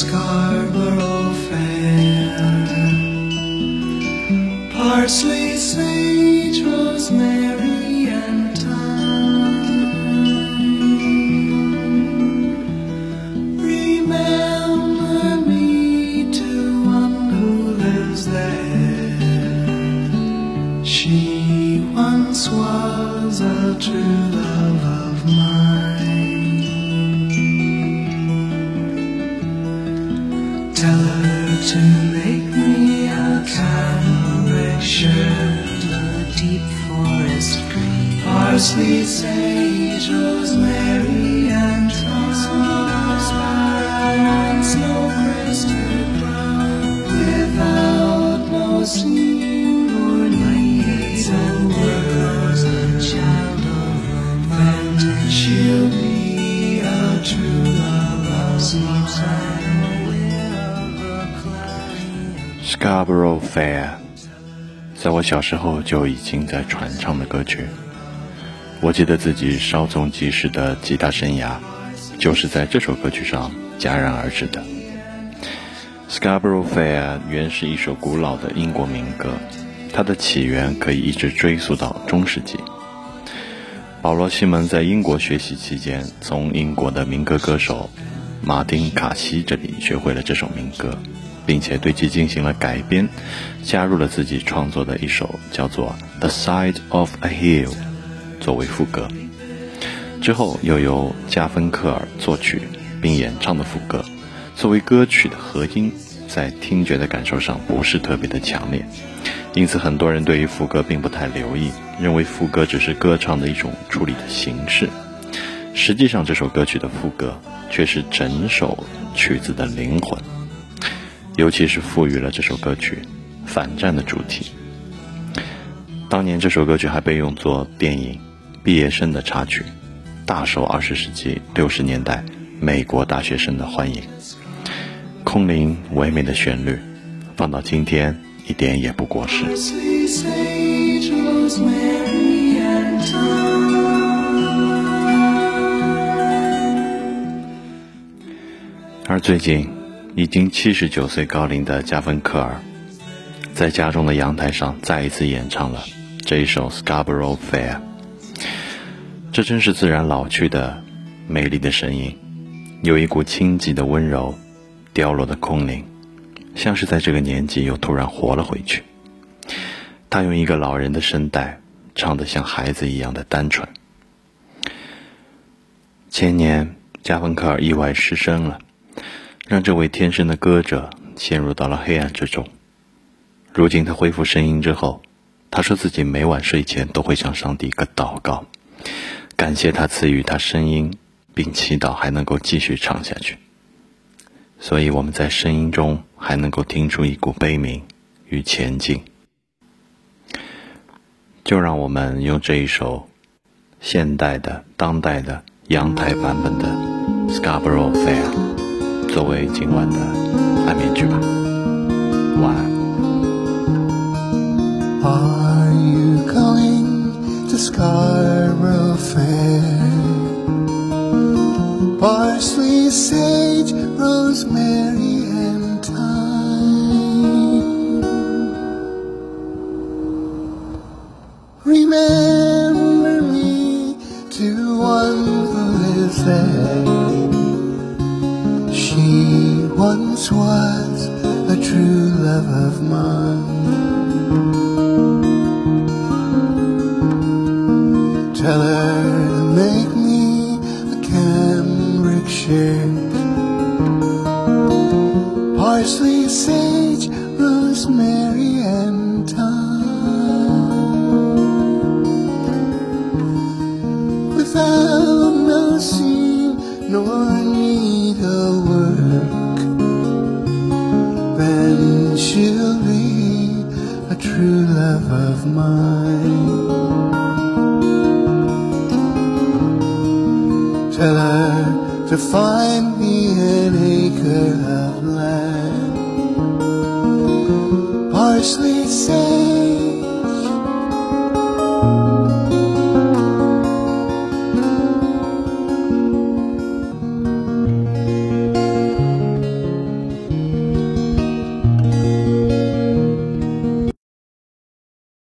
Scarborough Fair, Parsley to make me a cambric shirt, a deep forest green, parsley, sage, rosemary, and thyme. Snow crested Scarborough Fair，在我小时候就已经在传唱的歌曲。我记得自己稍纵即逝的吉他生涯，就是在这首歌曲上戛然而止的。Scarborough Fair 原是一首古老的英国民歌，它的起源可以一直追溯到中世纪。保罗·西蒙在英国学习期间，从英国的民歌歌手马丁·卡西这里学会了这首民歌，并且对其进行了改编，加入了自己创作的一首叫做《The Side of a Hill》作为副歌。之后又由加芬克尔作曲并演唱的副歌，作为歌曲的和音，在听觉的感受上不是特别的强烈，因此很多人对于副歌并不太留意，认为副歌只是歌唱的一种处理的形式。实际上，这首歌曲的副歌却是整首曲子的灵魂，尤其是赋予了这首歌曲反战的主题。当年这首歌曲还被用作电影《毕业生》的插曲。大受二十世纪六十年代美国大学生的欢迎，空灵唯美的旋律，放到今天一点也不过时。而最近，已经七十九岁高龄的加芬克尔，在家中的阳台上再一次演唱了这一首《Scarborough Fair》。这真是自然老去的美丽的声音，有一股清寂的温柔，凋落的空灵，像是在这个年纪又突然活了回去。他用一个老人的声带唱得像孩子一样的单纯。前年，加芬克尔意外失声了，让这位天生的歌者陷入到了黑暗之中。如今他恢复声音之后，他说自己每晚睡前都会向上帝一个祷告。感谢他赐予他声音，并祈祷还能够继续唱下去。所以我们在声音中还能够听出一股悲鸣与前进。就让我们用这一首现代的、当代的阳台版本的《Scarborough Fair》作为今晚的安眠曲吧。晚安。Are you going to Scarborough Fair? Once was a true love of mine. Tell her to make me a cambric shirt. Parsley, sage, rosemary, and mine. Tell her to find me an acre of land. Parsley, sage,